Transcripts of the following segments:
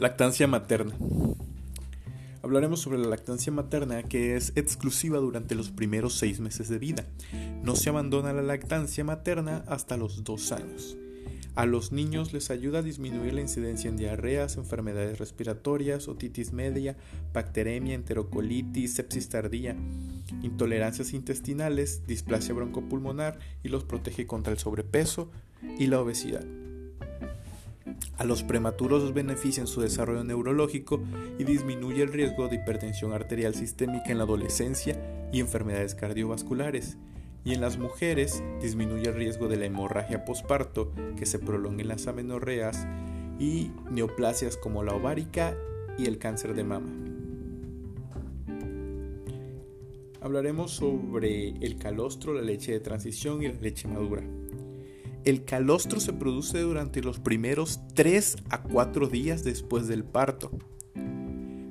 Lactancia materna. Hablaremos sobre la lactancia materna que es exclusiva durante los primeros seis meses de vida. No se abandona la lactancia materna hasta los dos años. A los niños les ayuda a disminuir la incidencia en diarreas, enfermedades respiratorias, otitis media, bacteremia, enterocolitis, sepsis tardía, intolerancias intestinales, displasia broncopulmonar y los protege contra el sobrepeso y la obesidad. A los prematuros los beneficia en su desarrollo neurológico y disminuye el riesgo de hipertensión arterial sistémica en la adolescencia y enfermedades cardiovasculares. Y en las mujeres disminuye el riesgo de la hemorragia posparto que se prolonga en las amenorreas y neoplasias como la ovárica y el cáncer de mama. Hablaremos sobre el calostro, la leche de transición y la leche madura. El calostro se produce durante los primeros 3 a 4 días después del parto.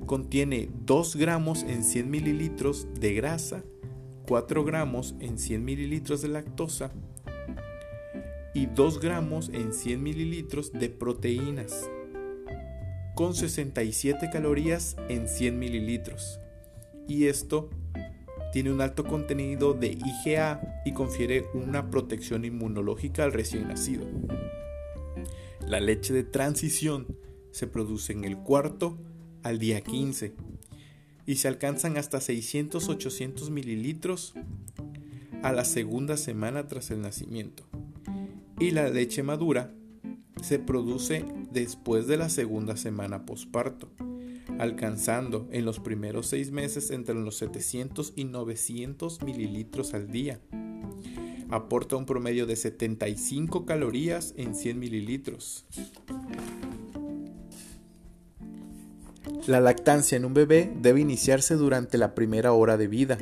Contiene 2 gramos en 100 mililitros de grasa, 4 gramos en 100 mililitros de lactosa y 2 gramos en 100 mililitros de proteínas, con 67 calorías en 100 mililitros. Y esto tiene un alto contenido de IgA y confiere una protección inmunológica al recién nacido. La leche de transición se produce en el cuarto al día 15 y se alcanzan hasta 600-800 mililitros a la segunda semana tras el nacimiento. Y la leche madura se produce después de la segunda semana posparto alcanzando en los primeros seis meses entre los 700 y 900 mililitros al día. Aporta un promedio de 75 calorías en 100 mililitros. La lactancia en un bebé debe iniciarse durante la primera hora de vida.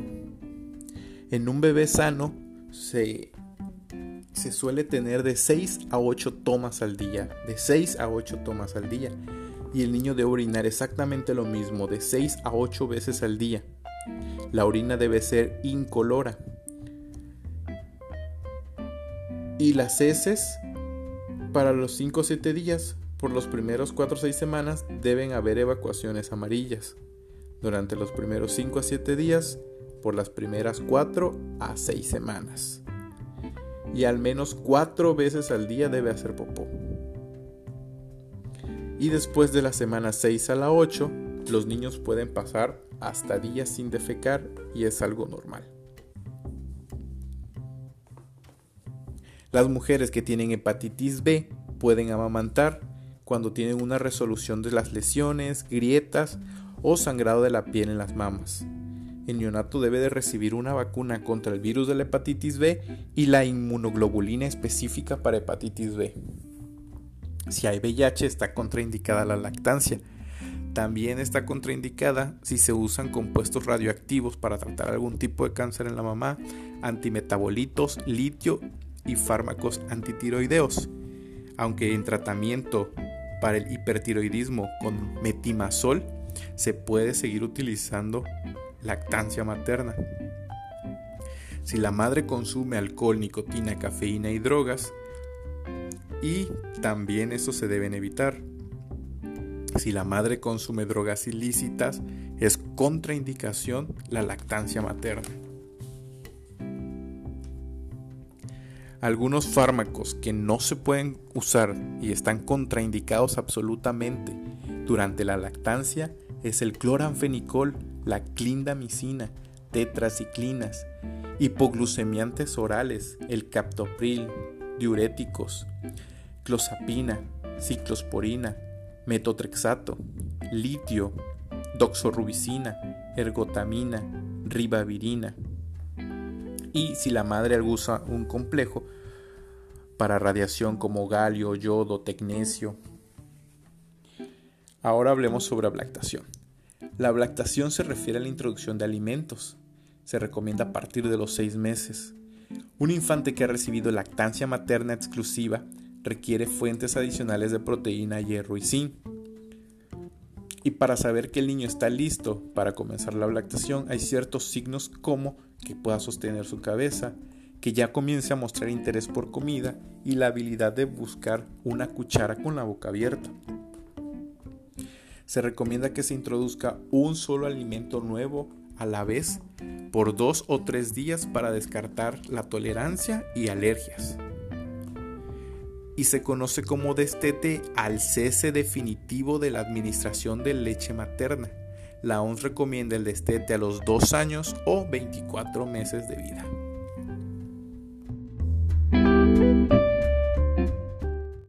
En un bebé sano se, se suele tener de 6 a 8 tomas al día, de 6 a 8 tomas al día y el niño debe orinar exactamente lo mismo, de 6 a 8 veces al día. La orina debe ser incolora. Y las heces, para los 5 o 7 días, por los primeros 4 o 6 semanas, deben haber evacuaciones amarillas. Durante los primeros 5 a 7 días, por las primeras 4 a 6 semanas. Y al menos 4 veces al día debe hacer popó y después de la semana 6 a la 8, los niños pueden pasar hasta días sin defecar y es algo normal. Las mujeres que tienen hepatitis B pueden amamantar cuando tienen una resolución de las lesiones, grietas o sangrado de la piel en las mamas. El neonato debe de recibir una vacuna contra el virus de la hepatitis B y la inmunoglobulina específica para hepatitis B. Si hay VIH está contraindicada la lactancia. También está contraindicada si se usan compuestos radioactivos para tratar algún tipo de cáncer en la mamá, antimetabolitos, litio y fármacos antitiroideos. Aunque en tratamiento para el hipertiroidismo con metimazol se puede seguir utilizando lactancia materna. Si la madre consume alcohol, nicotina, cafeína y drogas, y también eso se deben evitar. Si la madre consume drogas ilícitas, es contraindicación la lactancia materna. Algunos fármacos que no se pueden usar y están contraindicados absolutamente durante la lactancia es el cloranfenicol, la clindamicina, tetraciclinas, hipoglucemiantes orales, el captopril, diuréticos, clozapina, ciclosporina, metotrexato, litio, doxorubicina, ergotamina, ribavirina. Y si la madre usa un complejo para radiación como galio, yodo, tecnesio. Ahora hablemos sobre ablactación. La ablactación se refiere a la introducción de alimentos. Se recomienda a partir de los seis meses. Un infante que ha recibido lactancia materna exclusiva requiere fuentes adicionales de proteína, hierro y zinc. Y para saber que el niño está listo para comenzar la lactación hay ciertos signos como que pueda sostener su cabeza, que ya comience a mostrar interés por comida y la habilidad de buscar una cuchara con la boca abierta. Se recomienda que se introduzca un solo alimento nuevo a la vez por dos o tres días para descartar la tolerancia y alergias. Y se conoce como destete al cese definitivo de la administración de leche materna. La OMS recomienda el destete a los dos años o 24 meses de vida.